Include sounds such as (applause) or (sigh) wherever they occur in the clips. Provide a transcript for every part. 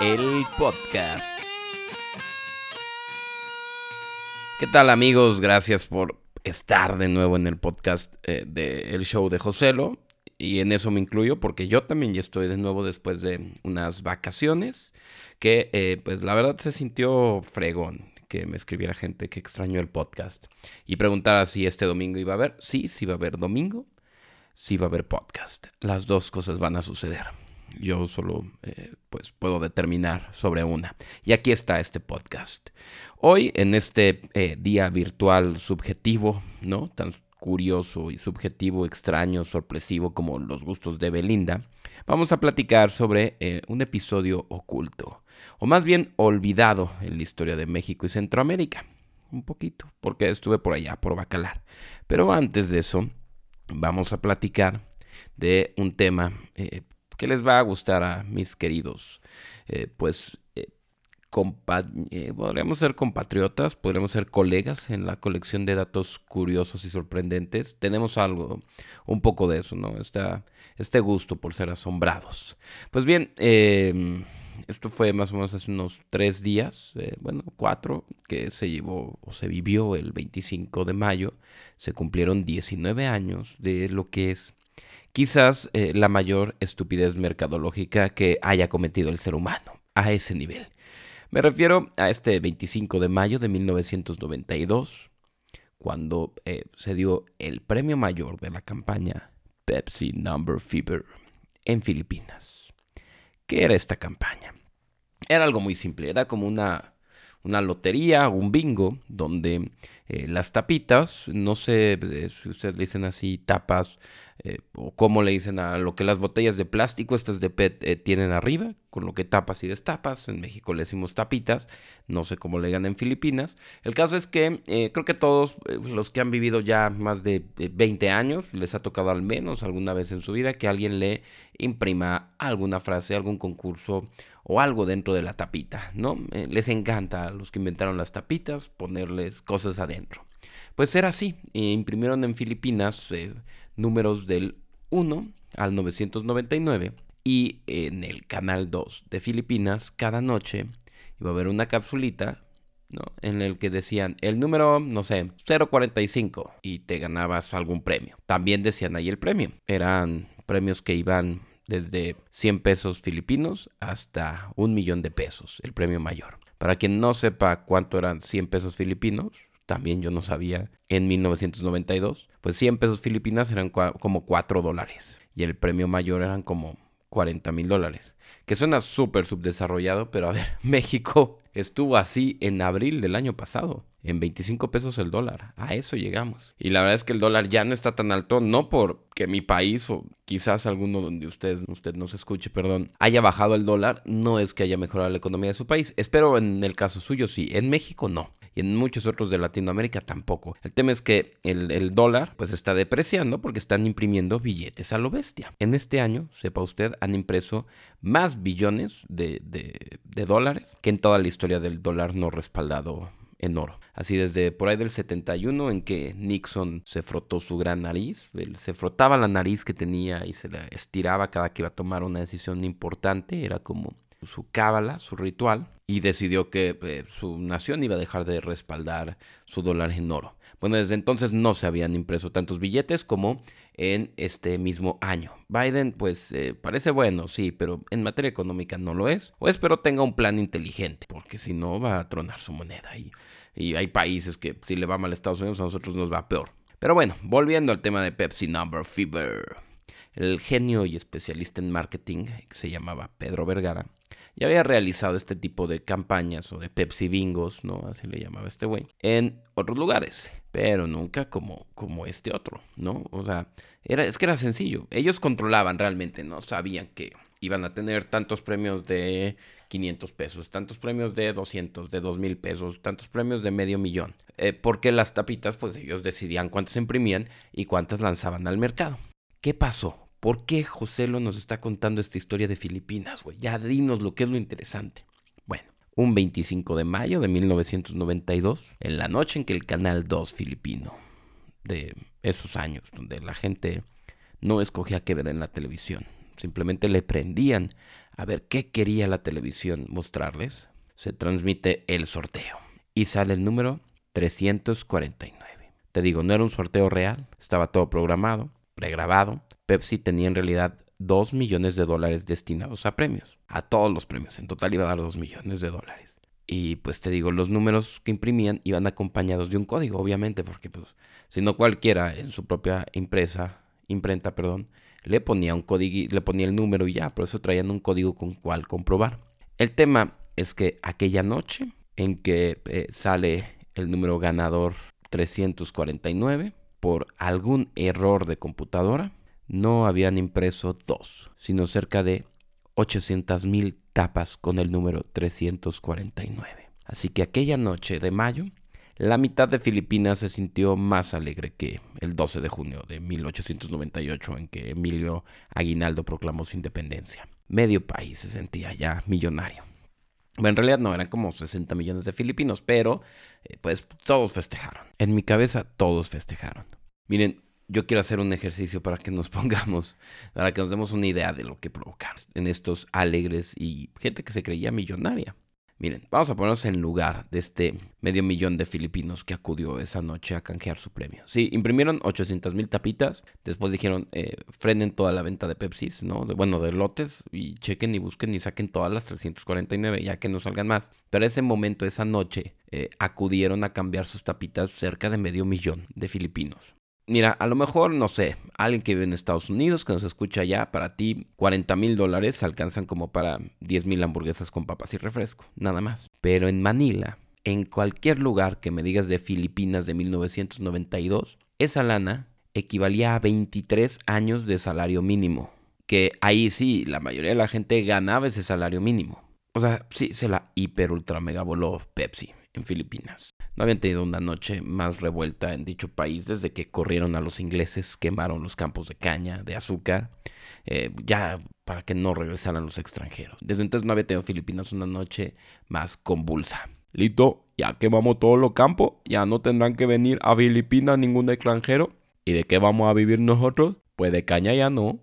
El podcast. ¿Qué tal amigos? Gracias por estar de nuevo en el podcast eh, del show de Joselo. Y en eso me incluyo porque yo también ya estoy de nuevo después de unas vacaciones que eh, pues la verdad se sintió fregón que me escribiera gente que extrañó el podcast y preguntara si este domingo iba a haber. Sí, sí va a haber domingo, sí va a haber podcast. Las dos cosas van a suceder. Yo solo eh, pues puedo determinar sobre una. Y aquí está este podcast. Hoy en este eh, día virtual subjetivo, ¿no? Tan curioso y subjetivo, extraño, sorpresivo como los gustos de Belinda, vamos a platicar sobre eh, un episodio oculto, o más bien olvidado en la historia de México y Centroamérica. Un poquito, porque estuve por allá, por Bacalar. Pero antes de eso, vamos a platicar de un tema eh, que les va a gustar a mis queridos, eh, pues eh, podríamos ser compatriotas, podríamos ser colegas en la colección de datos curiosos y sorprendentes. Tenemos algo, un poco de eso, ¿no? este gusto por ser asombrados. Pues bien, em, esto fue más o menos hace unos tres días, eh, bueno, cuatro, que se llevó o se vivió el 25 de mayo. Se cumplieron 19 años de lo que es quizás eh, la mayor estupidez mercadológica que haya cometido el ser humano a ese nivel. Me refiero a este 25 de mayo de 1992, cuando eh, se dio el premio mayor de la campaña Pepsi Number Fever en Filipinas. ¿Qué era esta campaña? Era algo muy simple, era como una, una lotería, un bingo, donde eh, las tapitas, no sé eh, si ustedes le dicen así, tapas, eh, o cómo le dicen a lo que las botellas de plástico, estas de PET, tienen arriba, con lo que tapas y destapas. En México le decimos tapitas, no sé cómo le digan en Filipinas. El caso es que creo que todos los que han vivido ya más de 20 años, les ha tocado al menos alguna vez en su vida que alguien le imprima alguna frase, algún concurso o algo dentro de la tapita, ¿no? les encanta a los que inventaron las tapitas ponerles cosas adentro. Pues era así, imprimieron en Filipinas eh, números del 1 al 999 y en el canal 2 de Filipinas cada noche iba a haber una capsulita ¿no? En el que decían el número, no sé, 045 y te ganabas algún premio. También decían ahí el premio. Eran premios que iban desde 100 pesos filipinos hasta un millón de pesos, el premio mayor. Para quien no sepa cuánto eran 100 pesos filipinos, también yo no sabía, en 1992, pues 100 pesos filipinas eran como 4 dólares y el premio mayor eran como 40 mil dólares. Que suena súper subdesarrollado, pero a ver, (laughs) México estuvo así en abril del año pasado en 25 pesos el dólar. A eso llegamos. Y la verdad es que el dólar ya no está tan alto, no porque mi país o quizás alguno donde ustedes, usted no se escuche, perdón, haya bajado el dólar, no es que haya mejorado la economía de su país. Espero en el caso suyo sí, en México no. Y en muchos otros de Latinoamérica tampoco. El tema es que el, dólar pues está depreciando porque están imprimiendo billetes a lo bestia. En este año, sepa usted, han impreso más billones de, de dólares que en toda la historia del dólar no respaldado en oro. Así desde por ahí del 71 en que Nixon se frotó su gran nariz, se frotaba la nariz que tenía y se la estiraba cada que iba a tomar una decisión importante, era como su cábala, su ritual, y decidió que eh, su nación iba a dejar de respaldar su dólar en oro. Bueno, desde entonces no se habían impreso tantos billetes como en este mismo año. Biden, pues eh, parece bueno, sí, pero en materia económica no lo es. O espero tenga un plan inteligente, porque si no va a tronar su moneda. Y, hay países que si le va mal a Estados Unidos, a nosotros nos va peor. Pero bueno, volviendo al tema de Pepsi Number Fever. El genio y especialista en marketing, que se llamaba Pedro Vergara, ya había realizado este tipo de campañas o de Pepsi bingos, ¿no? Así le llamaba este güey, en otros lugares, pero nunca como, como este otro, ¿no? O sea, era, es que era sencillo. Ellos controlaban realmente, ¿no? Sabían que iban a tener tantos premios de 500 pesos, tantos premios de 200, de 2000 pesos, tantos premios de medio millón. Eh, porque las tapitas, pues ellos decidían cuántas imprimían y cuántas lanzaban al mercado. ¿Qué pasó? ¿Por qué José lo nos está contando esta historia de Filipinas, güey? Ya dinos lo que es lo interesante. Bueno, un 25 de mayo de 1992, en la noche en que el Canal 2 filipino de esos años, donde la gente no escogía qué ver en la televisión. Simplemente le prendían a ver qué quería la televisión mostrarles. Se transmite el sorteo y sale el número 349. Te digo, no era un sorteo real, estaba todo programado, pregrabado. Pepsi tenía en realidad 2 millones de dólares destinados a premios, a todos los premios. En total iba a dar 2 millones de dólares. Y pues te digo, los números que imprimían iban acompañados de un código, obviamente, porque pues si no cualquiera en su propia impresa, imprenta, perdón, le ponía un código, le ponía el número y ya, por eso traían un código con cual comprobar. El tema es que aquella noche en que eh, sale el número ganador 349 por algún error de computadora, no habían impreso dos, sino cerca de 800 mil tapas con el número 349. Así que aquella noche de mayo, la mitad de Filipinas se sintió más alegre que el 12 de junio de 1898 en que Emilio Aguinaldo proclamó su independencia. Medio país se sentía ya millonario. Bueno, en realidad no, eran como 60 millones de filipinos, pero eh, pues todos festejaron. En mi cabeza todos festejaron. Miren, yo quiero hacer un ejercicio para que nos (laughs) pongamos, para que nos demos una idea de lo que provocaron en estos alegres y gente que se creía millonaria. Miren, vamos a ponernos en lugar de este medio millón de filipinos que acudió esa noche a canjear su premio. Sí, imprimieron 800 mil tapitas, después dijeron, eh, frenen toda la venta de Pepsi, ¿no? De, bueno, de lotes, y chequen y busquen y saquen todas las 349, ya que no salgan más. Pero ese momento, esa noche, eh, acudieron a cambiar sus tapitas cerca de medio millón de filipinos. Mira, a lo mejor, no sé, alguien que vive en Estados Unidos, que nos escucha allá, para ti 40 mil dólares alcanzan como para 10 mil hamburguesas con papas y refresco, nada más. Pero en Manila, en cualquier lugar que me digas de Filipinas de 1992, esa lana equivalía a 23 años de salario mínimo. Que ahí sí, la mayoría de la gente ganaba ese salario mínimo. O sea, sí, se la hiper ultra mega voló Pepsi en Filipinas. No habían tenido una noche más revuelta en dicho país desde que corrieron a los ingleses, quemaron los campos de caña, de azúcar, eh, ya para que no regresaran los extranjeros. Desde entonces no había tenido Filipinas una noche más convulsa. Listo, ya quemamos todos los campos, ya no tendrán que venir a Filipinas ningún extranjero. ¿Y de qué vamos a vivir nosotros? Pues de caña ya no.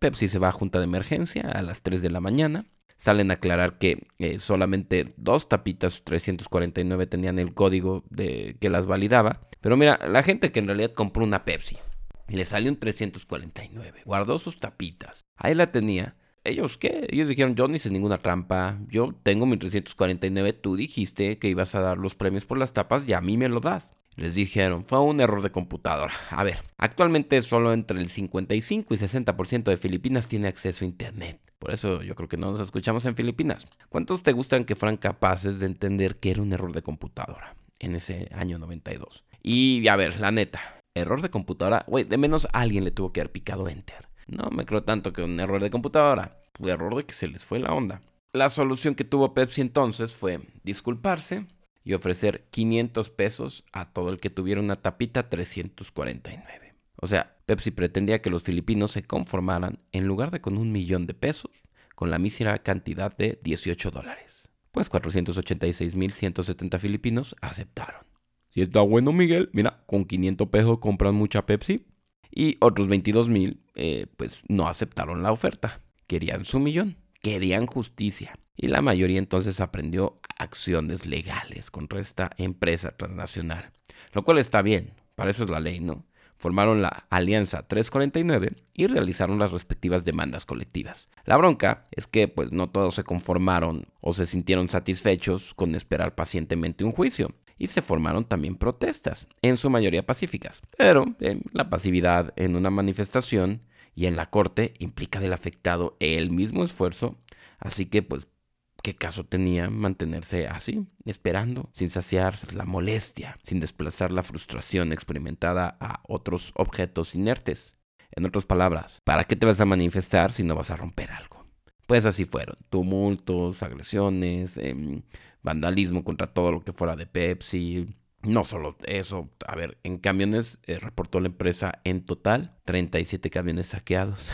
Pepsi se va a junta de emergencia a las 3 de la mañana salen a aclarar que eh, solamente dos tapitas 349 tenían el código de, que las validaba. Pero mira, la gente que en realidad compró una Pepsi, le salió un 349, guardó sus tapitas, ahí la tenía. ¿Ellos qué? Ellos dijeron, yo no hice ninguna trampa, yo tengo mi 349, tú dijiste que ibas a dar los premios por las tapas y a mí me lo das. Les dijeron, fue un error de computadora. A ver, actualmente solo entre el 55 y 60% de Filipinas tiene acceso a Internet. Por eso yo creo que no nos escuchamos en Filipinas. ¿Cuántos te gustan que fueran capaces de entender que era un error de computadora en ese año 92? Y a ver, la neta, error de computadora, güey, de menos alguien le tuvo que haber picado enter. No me creo tanto que un error de computadora, fue error de que se les fue la onda. La solución que tuvo Pepsi entonces fue disculparse y ofrecer 500 pesos a todo el que tuviera una tapita 349. O sea, Pepsi pretendía que los filipinos se conformaran, en lugar de con un millón de pesos, con la mísera cantidad de 18 dólares. Pues 486.170 filipinos aceptaron. Si está bueno, Miguel, mira, con 500 pesos compran mucha Pepsi. Y otros 22.000, eh, pues no aceptaron la oferta. Querían su millón, querían justicia. Y la mayoría entonces aprendió acciones legales contra esta empresa transnacional. Lo cual está bien, para eso es la ley, ¿no? formaron la Alianza 349 y realizaron las respectivas demandas colectivas. La bronca es que pues no todos se conformaron o se sintieron satisfechos con esperar pacientemente un juicio y se formaron también protestas, en su mayoría pacíficas. Pero eh, la pasividad en una manifestación y en la corte implica del afectado el mismo esfuerzo, así que pues ¿Qué caso tenía mantenerse así, esperando, sin saciar la molestia, sin desplazar la frustración experimentada a otros objetos inertes? En otras palabras, ¿para qué te vas a manifestar si no vas a romper algo? Pues así fueron, tumultos, agresiones, em, vandalismo contra todo lo que fuera de Pepsi. No solo eso, a ver, en camiones eh, reportó la empresa en total 37 camiones saqueados.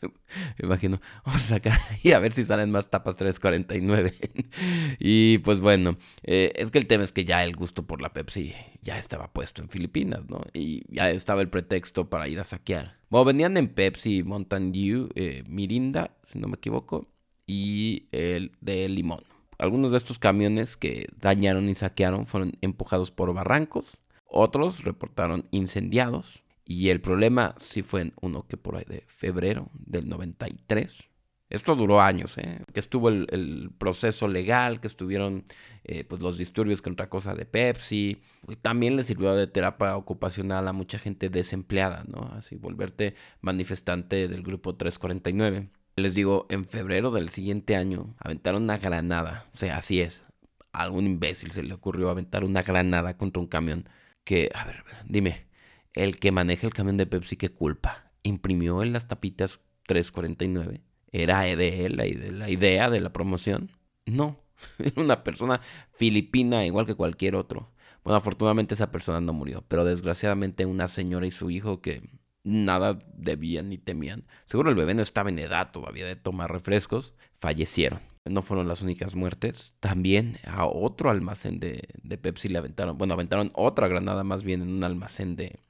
(laughs) Me imagino, vamos a sacar (laughs) y a ver si salen más tapas 349. (laughs) y pues bueno, eh, es que el tema es que ya el gusto por la Pepsi ya estaba puesto en Filipinas, ¿no? Y ya estaba el pretexto para ir a saquear. Bueno, venían en Pepsi, Mountain Dew, eh, Mirinda, si no me equivoco, y el de limón. Algunos de estos camiones que dañaron y saquearon fueron empujados por barrancos, otros reportaron incendiados y el problema sí fue en uno que por ahí de febrero del 93. Esto duró años, ¿eh? que estuvo el, proceso legal, que estuvieron eh, pues los disturbios con otra cosa de Pepsi. Y también le sirvió de terapia ocupacional a mucha gente desempleada, ¿no? Así, volverte manifestante del grupo 349. Les digo, en febrero del siguiente año aventaron una granada. O sea, así es. A algún imbécil se le ocurrió aventar una granada contra un camión que, a ver, dime, el que maneja el camión de Pepsi, ¿qué culpa? Imprimió en las tapitas 349. ¿Era de él la idea de la promoción? No, (laughs) era una persona filipina igual que cualquier otro. Bueno, afortunadamente esa persona no murió, pero desgraciadamente una señora y su hijo que nada debían ni temían. Seguro el bebé no estaba en edad todavía de tomar refrescos, fallecieron. No fueron las únicas muertes. También a otro almacén de, de Pepsi le aventaron, bueno, aventaron otra granada más bien en un almacén de,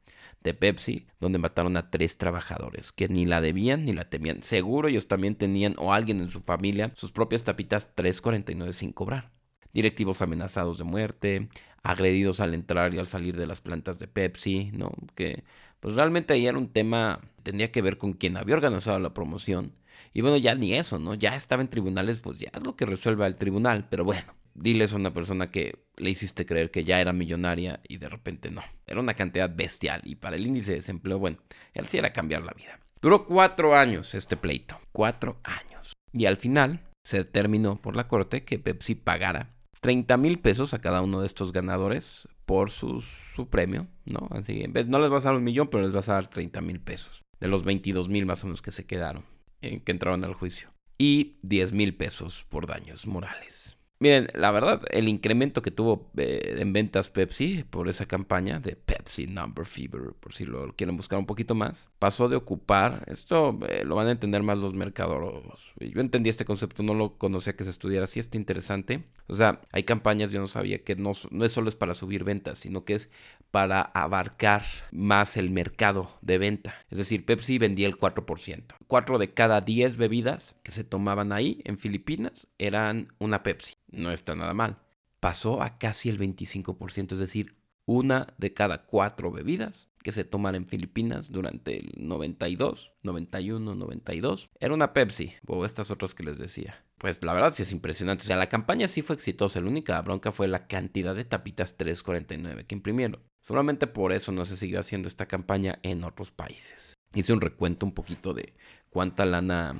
de Pepsi, donde mataron a tres trabajadores que ni la debían ni la temían. Seguro ellos también tenían o alguien en su familia sus propias tapitas 349 sin cobrar. Directivos amenazados de muerte, agredidos al entrar y al salir de las plantas de Pepsi, ¿no? Que pues realmente ahí era un tema, tendría que ver con quien había organizado la promoción. Y bueno, ya ni eso, ¿no? Ya estaba en tribunales, pues ya es lo que resuelva el tribunal, pero bueno, diles a una persona que le hiciste creer que ya era millonaria y de repente no. Era una cantidad bestial y para el índice de desempleo, bueno, él sí era cambiar la vida. Duró cuatro años este pleito, cuatro años. Y al final se determinó por la corte que Pepsi pagara 30 mil pesos a cada uno de estos ganadores por su, su premio, ¿no? Así, en vez, no les vas a dar un millón, pero les vas a dar 30 mil pesos. De los 22 mil más o menos que se quedaron, que entraron al juicio. Y 10 mil pesos por daños morales. Miren, la verdad, el incremento que tuvo eh, en ventas Pepsi por esa campaña de Pepsi Number Fever, por si lo quieren buscar un poquito más, pasó de ocupar, esto eh, lo van a entender más los mercadólogos. Yo entendí este concepto, no lo conocía que se estudiara así, está interesante. O sea, hay campañas, yo no sabía que no, no es solo es para subir ventas, sino que es para abarcar más el mercado de venta. Es decir, Pepsi vendía el 4%. 4 de cada 10 bebidas que se tomaban ahí en Filipinas eran una Pepsi. No está nada mal. Pasó a casi el 25%, es decir, una de cada cuatro bebidas que se toman en Filipinas durante el 92, 91, 92, era una Pepsi o estas otras que les decía. Pues la verdad sí es impresionante. O sea, la campaña sí fue exitosa. La única bronca fue la cantidad de tapitas 349 que imprimieron. Solamente por eso no se siguió haciendo esta campaña en otros países. Hice un recuento un poquito de cuánta lana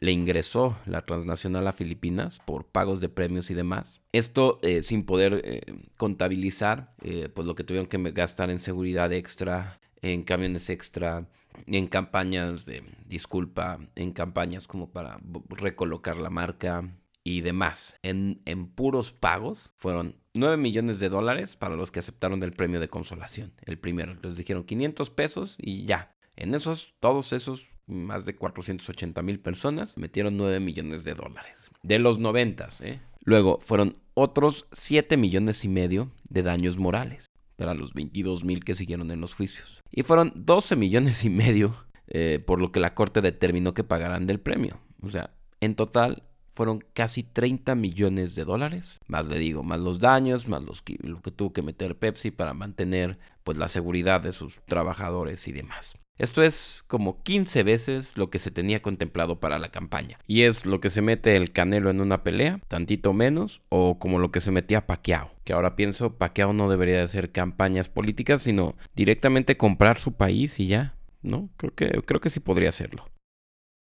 le ingresó la transnacional a Filipinas por pagos de premios y demás. Esto eh, sin poder eh, contabilizar eh, pues lo que tuvieron que gastar en seguridad extra, en camiones extra, en campañas de disculpa, en campañas como para recolocar la marca y demás. En, en puros pagos fueron 9 millones de dólares para los que aceptaron el premio de consolación. El primero, les dijeron 500 pesos y ya. En esos, todos esos, más de 480 mil personas, metieron 9 millones de dólares. De los 90, ¿eh? Luego fueron otros 7 millones y medio de daños morales para los 22 mil que siguieron en los juicios. Y fueron 12 millones y medio eh, por lo que la corte determinó que pagarán del premio. O sea, en total fueron casi 30 millones de dólares. Más le digo, más los daños, más los que, lo que tuvo que meter Pepsi para mantener pues la seguridad de sus trabajadores y demás. Esto es como 15 veces lo que se tenía contemplado para la campaña. Y es lo que se mete el Canelo en una pelea, tantito menos, o como lo que se metía Pacquiao. Que ahora pienso, Pacquiao no debería de hacer campañas políticas, sino directamente comprar su país y ya. ¿No? Creo que, creo que sí podría hacerlo.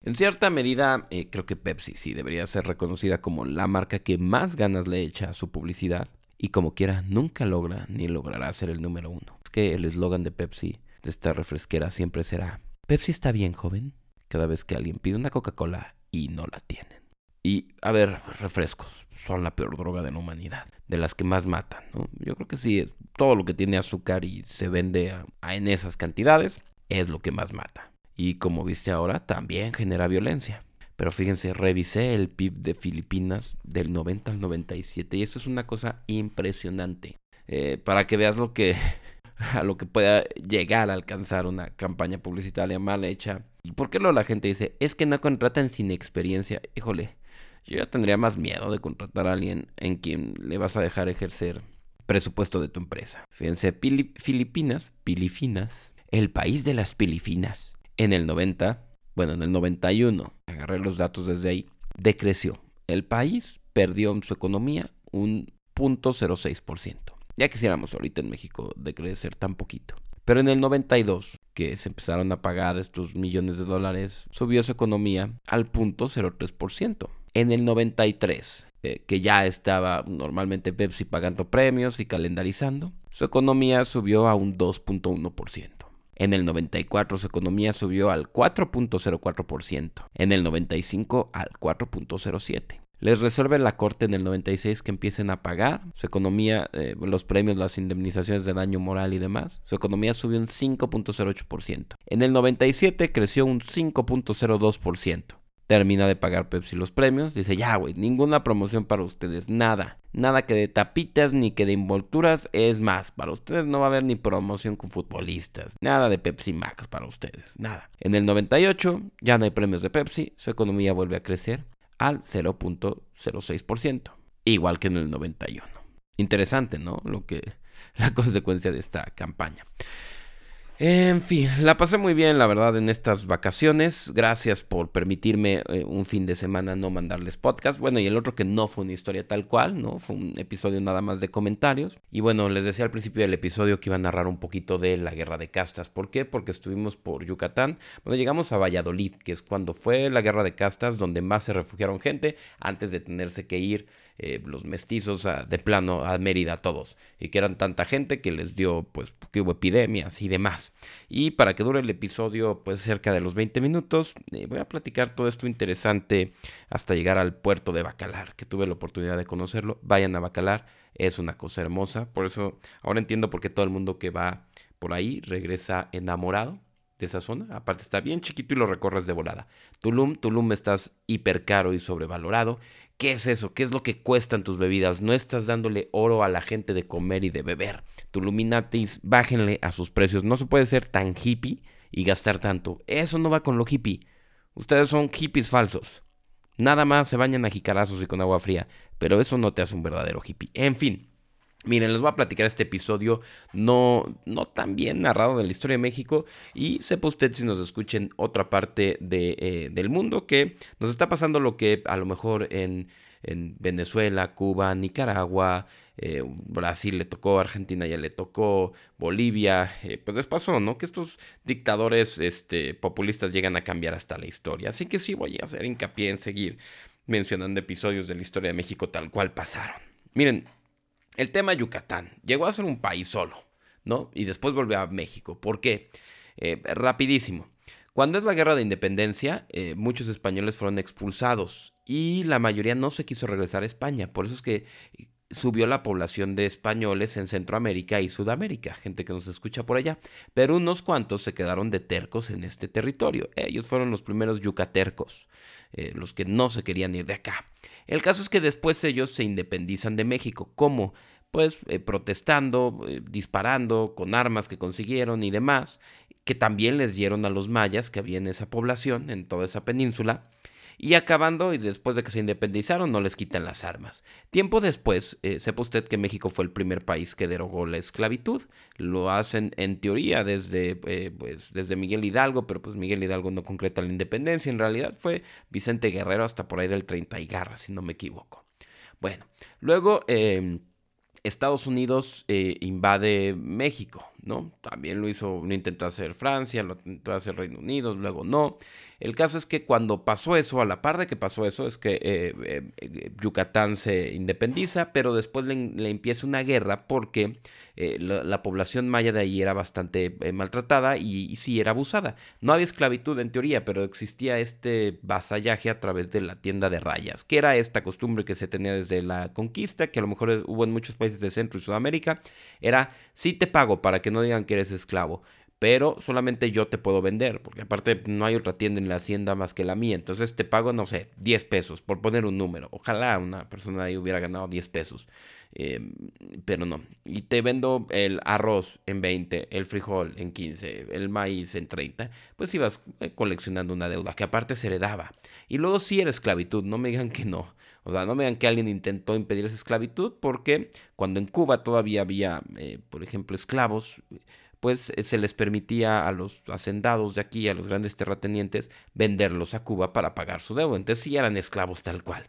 En cierta medida, eh, creo que Pepsi sí debería ser reconocida como la marca que más ganas le echa a su publicidad y como quiera nunca logra ni logrará ser el número uno. Es que el eslogan de Pepsi, de esta refresquera, siempre será, Pepsi está bien, joven, cada vez que alguien pide una Coca-Cola y no la tienen. Y, a ver, refrescos son la peor droga de la humanidad, de las que más matan, ¿no? Yo creo que sí, todo lo que tiene azúcar y se vende en esas cantidades es lo que más mata. y como viste ahora, también genera violencia. Pero fíjense, revisé el PIB de Filipinas del 90 al 97 y esto es una cosa impresionante. Eh, para que veas lo que (laughs) a lo que pueda llegar a alcanzar una campaña publicitaria mal hecha. ¿Y por qué lo la gente dice? Es que no contratan sin experiencia. Híjole, yo ya tendría más miedo de contratar a alguien en quien le vas a dejar ejercer presupuesto de tu empresa. Fíjense, Filipinas, Filipinas, el país de las Filipinas, en el 90 bueno, en el 91, agarré los datos desde ahí, decreció. El país perdió en su economía un 0.06%. Ya quisiéramos ahorita en México decrecer tan poquito. Pero en el 92, que se empezaron a pagar estos millones de dólares, subió su economía al 0.03%. En el 93, eh, que ya estaba normalmente Pepsi pagando premios y calendarizando, su economía subió a un 2.1%. En el 94 su economía subió al 4.04%, en el 95 al 4.07%. Les resuelve la corte en el 96 que empiecen a pagar su economía, eh, los premios, las indemnizaciones de daño moral y demás. Su economía subió un 5.08%. En el 97 creció un 5.02% termina de pagar Pepsi los premios. Dice, ya, güey, ninguna promoción para ustedes, nada. Nada que de tapitas ni que de envolturas. Es más, para ustedes no va a haber ni promoción con futbolistas. Nada de Pepsi Max para ustedes, nada. En el 98 ya no hay premios de Pepsi, su economía vuelve a crecer al 0.06%, igual que en el 91. Interesante, ¿no? Lo que (laughs) la consecuencia de esta campaña. En fin, la pasé muy bien, la verdad, en estas vacaciones. Gracias por permitirme eh, un fin de semana no mandarles podcast. Bueno, y el otro que no fue una historia tal cual, ¿no? Fue un episodio nada más de comentarios. Y bueno, les decía al principio del episodio que iba a narrar un poquito de la guerra de castas. ¿Por qué? Porque estuvimos por Yucatán. Bueno, llegamos a Valladolid, que es cuando fue la guerra de castas, donde más se refugiaron gente antes de tenerse que ir eh, los mestizos de plano a Mérida todos y que eran tanta gente que les dio pues que hubo epidemias y demás y para que dure el episodio pues cerca de los 20 minutos eh, voy a platicar todo esto interesante hasta llegar al puerto de Bacalar que tuve la oportunidad de conocerlo vayan a Bacalar es una cosa hermosa por eso ahora entiendo por qué todo el mundo que va por ahí regresa enamorado de esa zona. Aparte está bien chiquito y lo recorres de volada. Tulum, Tulum estás hiper caro y sobrevalorado. ¿Qué es eso? ¿Qué es lo que cuestan tus bebidas? No estás dándole oro a la gente de comer y de beber. Tuluminatis, bájenle a sus precios. No se puede ser tan hippie y gastar tanto. Eso no va con lo hippie. Ustedes son hippies falsos. Nada más se bañan a jicarazos y con agua fría. Pero eso no te hace un verdadero hippie. En fin. Miren, les voy a platicar este episodio no, no tan bien narrado de la historia de México y sepa usted si nos escuchen otra parte de, eh, del mundo que nos está pasando lo que a lo mejor en, en Venezuela, Cuba, Nicaragua, eh, Brasil le tocó, Argentina ya le tocó, Bolivia, eh, pues les pasó, ¿no? Que estos dictadores este, populistas llegan a cambiar hasta la historia. Así que sí voy a hacer hincapié en seguir mencionando episodios de la historia de México tal cual pasaron. Miren, el tema Yucatán llegó a ser un país solo, ¿no? Y después volvió a México. ¿Por qué? Eh, rapidísimo. Cuando es la guerra de independencia, eh, muchos españoles fueron expulsados y la mayoría no se quiso regresar a España. Por eso es que subió la población de españoles en Centroamérica y Sudamérica, gente que nos escucha por allá, pero unos cuantos se quedaron de tercos en este territorio. Ellos fueron los primeros yucatercos, eh, los que no se querían ir de acá. El caso es que después ellos se independizan de México. ¿Cómo? Pues eh, protestando, eh, disparando con armas que consiguieron y demás, que también les dieron a los mayas que había en esa población, en toda esa península y acabando y después de que se independizaron no les quitan las armas. Tiempo después, eh, sepa usted que México fue el primer país que derogó la esclavitud. Lo hacen en teoría desde, eh, pues, desde Miguel Hidalgo, pero pues Miguel Hidalgo no concreta la independencia. En realidad fue Vicente Guerrero hasta por ahí del 30 y garra, si no me equivoco. Bueno, luego... Em, Estados Unidos eh, invade México, ¿no? También lo hizo, lo intentó hacer Francia, lo intentó hacer Reino Unido, luego no. El caso es que cuando pasó eso, a la par de que pasó eso, es que eh, eh, Yucatán se independiza, pero después le, empieza una guerra porque la, población maya de ahí era bastante maltratada y, sí era abusada. No había esclavitud en teoría, pero existía este vasallaje a través de la tienda de rayas, que era esta costumbre que se tenía desde la conquista, que a lo mejor hubo en muchos países de Centro y Sudamérica, era, sí te pago para que no digan que eres esclavo, pero solamente yo te puedo vender, porque aparte no hay otra tienda en la hacienda más que la mía, entonces te pago, no sé, 10 pesos, por poner un número. Ojalá una persona ahí hubiera ganado 10 pesos, eh, pero no. Y te vendo el arroz en 20, el frijol en 15, el maíz en 30, pues ibas eh, coleccionando una deuda que aparte se heredaba. Y luego sí era esclavitud, no me digan que no. O sea, no me digan que alguien intentó impedir esa esclavitud, porque cuando en Cuba todavía había, eh, por ejemplo, esclavos, pues eh, se les permitía a los hacendados de aquí, a los grandes terratenientes, venderlos a Cuba para pagar su deuda. Entonces sí eran esclavos tal cual.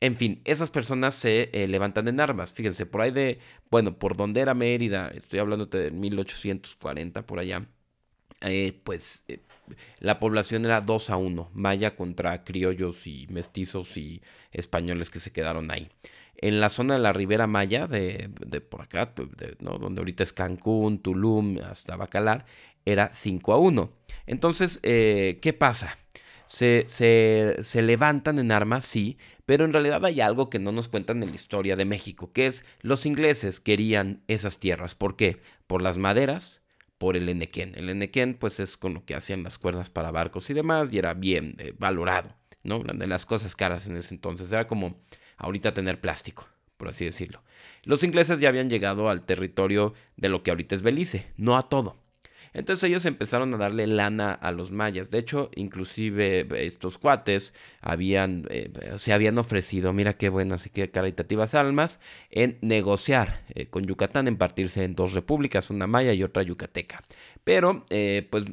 En fin, esas personas se eh, levantan en armas. Fíjense, por ahí de, bueno, por donde era Mérida, estoy hablando de 1840, por allá, eh, pues la población era 2 a 1, maya contra criollos y mestizos y españoles que se quedaron ahí en la zona de la Ribera Maya, de, por acá, donde ahorita es Cancún, Tulum, hasta Bacalar, era 5 a 1. Entonces, eh, ¿qué pasa? Se, se, levantan en armas, sí, pero en realidad hay algo que no nos cuentan en la historia de México, que es los ingleses querían esas tierras. ¿Por qué? Por las maderas, por el enequén. El enequén, pues es con lo que hacían las cuerdas para barcos y demás, y era bien eh, valorado, ¿no? De las cosas caras en ese entonces. Era como ahorita tener plástico, por así decirlo. Los ingleses ya habían llegado al territorio de lo que ahorita es Belice, no a todo. Entonces ellos empezaron a darle lana a los mayas. De hecho, inclusive estos cuates habían, eh, se habían ofrecido, mira qué buenas y qué caritativas almas, en negociar eh, con Yucatán, en partirse en dos repúblicas, una maya y otra yucateca. Pero, eh, pues,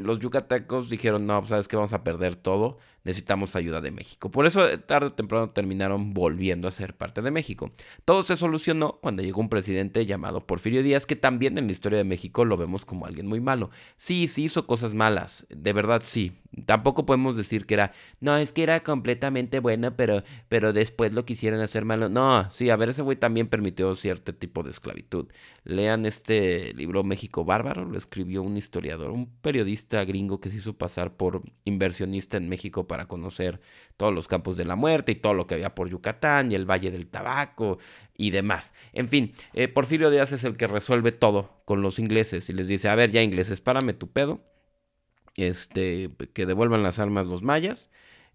los yucatecos dijeron, no, sabes que vamos a perder todo necesitamos ayuda de México. Por eso eh, tarde o temprano terminaron volviendo a ser parte de México. Todo se solucionó cuando llegó un presidente llamado Porfirio Díaz, que también en la historia de México lo vemos como alguien muy malo. Sí, sí hizo cosas malas, de verdad sí. Tampoco podemos decir que era, no, es que era completamente bueno, pero, pero después lo quisieron hacer malo. No, sí, a ver, ese güey también permitió cierto tipo de esclavitud. Lean este libro México Bárbaro, lo escribió un historiador, un periodista gringo que se hizo pasar por inversionista en México para conocer todos los campos de la muerte y todo lo que había por Yucatán y el Valle del Tabaco y demás. En fin, eh, Porfirio Díaz es el que resuelve todo con los ingleses y les dice, a ver ya ingleses, párame tu pedo, este, que devuelvan las armas los mayas.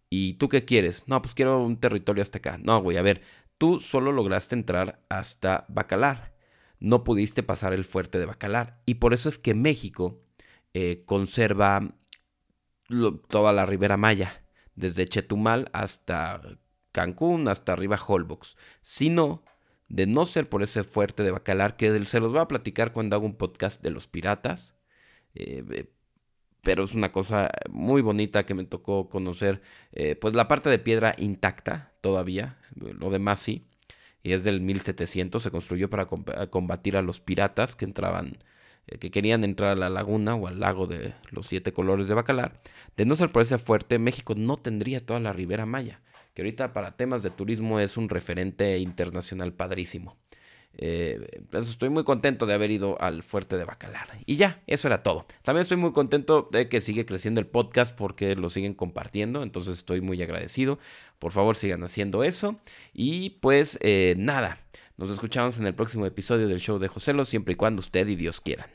¿Y tú qué quieres? No, pues quiero un territorio hasta acá. No, güey, a ver, tú solo lograste entrar hasta Bacalar. No pudiste pasar el fuerte de Bacalar. Y por eso es que México eh, conserva toda la Ribera Maya desde Chetumal hasta Cancún, hasta arriba Holbox. Sino, de no ser por ese fuerte de Bacalar, que se los voy a platicar cuando hago un podcast de los piratas. Eh, eh, pero es una cosa muy bonita que me tocó conocer, eh, pues la parte de piedra intacta todavía, lo demás sí, y es del 1700, se construyó para combatir a los piratas que entraban que querían entrar a la laguna o al lago de los siete colores de Bacalar. De no ser por ese fuerte, México no tendría toda la Ribera Maya, que ahorita para temas de turismo es un referente internacional padrísimo. Eh, pues estoy muy contento de haber ido al fuerte de Bacalar. Y ya, eso era todo. También estoy muy contento de que sigue creciendo el podcast porque lo siguen compartiendo. Entonces estoy muy agradecido. Por favor, sigan haciendo eso. Y pues eh, nada. Nos escuchamos en el próximo episodio del show de Joselo, siempre y cuando usted y Dios quieran.